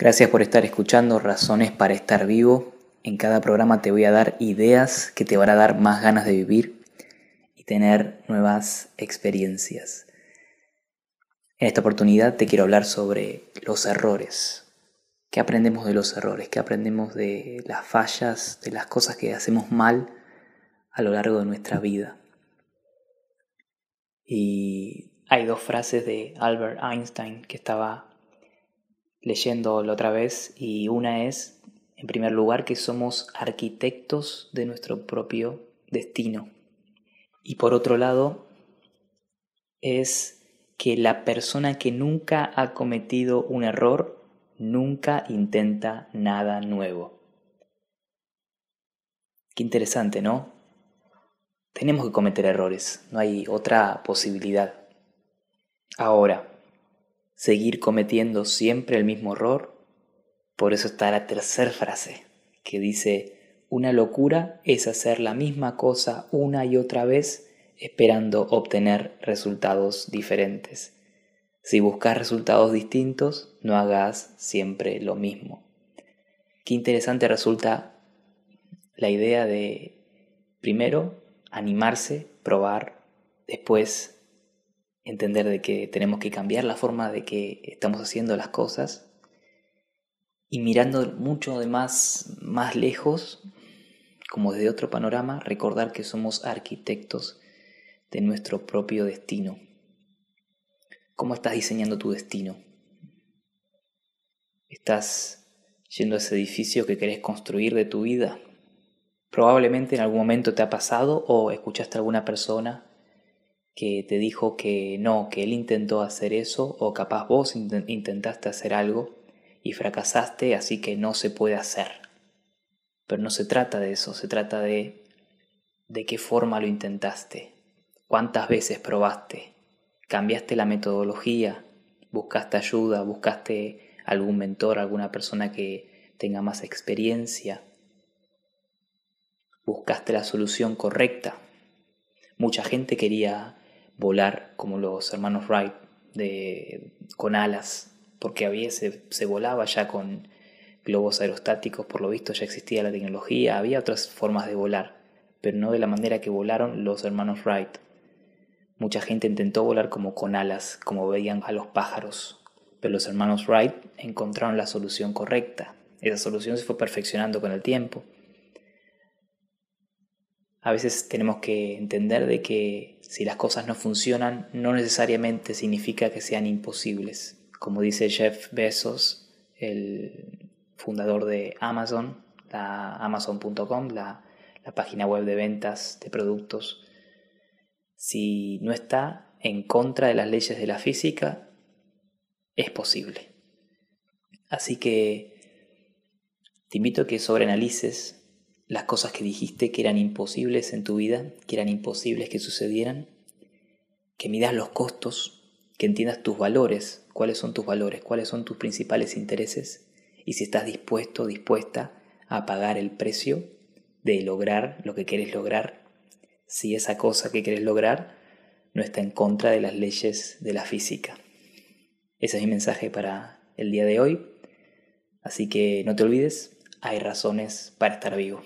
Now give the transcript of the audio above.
Gracias por estar escuchando Razones para estar vivo. En cada programa te voy a dar ideas que te van a dar más ganas de vivir y tener nuevas experiencias. En esta oportunidad te quiero hablar sobre los errores. ¿Qué aprendemos de los errores? ¿Qué aprendemos de las fallas, de las cosas que hacemos mal a lo largo de nuestra vida? Y hay dos frases de Albert Einstein que estaba leyendo la otra vez y una es, en primer lugar, que somos arquitectos de nuestro propio destino. Y por otro lado, es que la persona que nunca ha cometido un error nunca intenta nada nuevo. Qué interesante, ¿no? Tenemos que cometer errores, no hay otra posibilidad. Ahora, seguir cometiendo siempre el mismo error. Por eso está la tercera frase, que dice, una locura es hacer la misma cosa una y otra vez esperando obtener resultados diferentes. Si buscas resultados distintos, no hagas siempre lo mismo. Qué interesante resulta la idea de, primero, animarse, probar, después entender de que tenemos que cambiar la forma de que estamos haciendo las cosas y mirando mucho de más, más lejos, como desde otro panorama, recordar que somos arquitectos de nuestro propio destino. ¿Cómo estás diseñando tu destino? ¿Estás yendo a ese edificio que querés construir de tu vida? Probablemente en algún momento te ha pasado o escuchaste a alguna persona que te dijo que no, que él intentó hacer eso o capaz vos intentaste hacer algo y fracasaste, así que no se puede hacer. Pero no se trata de eso, se trata de de qué forma lo intentaste, cuántas veces probaste, cambiaste la metodología, buscaste ayuda, buscaste algún mentor, alguna persona que tenga más experiencia, buscaste la solución correcta. Mucha gente quería volar como los hermanos Wright de, con alas, porque había, se, se volaba ya con globos aerostáticos, por lo visto ya existía la tecnología, había otras formas de volar, pero no de la manera que volaron los hermanos Wright. Mucha gente intentó volar como con alas, como veían a los pájaros, pero los hermanos Wright encontraron la solución correcta. Esa solución se fue perfeccionando con el tiempo. A veces tenemos que entender de que si las cosas no funcionan, no necesariamente significa que sean imposibles. Como dice Jeff Bezos, el fundador de Amazon, la amazon.com, la, la página web de ventas de productos, si no está en contra de las leyes de la física, es posible. Así que te invito a que sobreanalices las cosas que dijiste que eran imposibles en tu vida, que eran imposibles que sucedieran, que midas los costos, que entiendas tus valores, cuáles son tus valores, cuáles son tus principales intereses y si estás dispuesto, dispuesta a pagar el precio de lograr lo que quieres lograr, si esa cosa que quieres lograr no está en contra de las leyes de la física. Ese es mi mensaje para el día de hoy. Así que no te olvides, hay razones para estar vivo.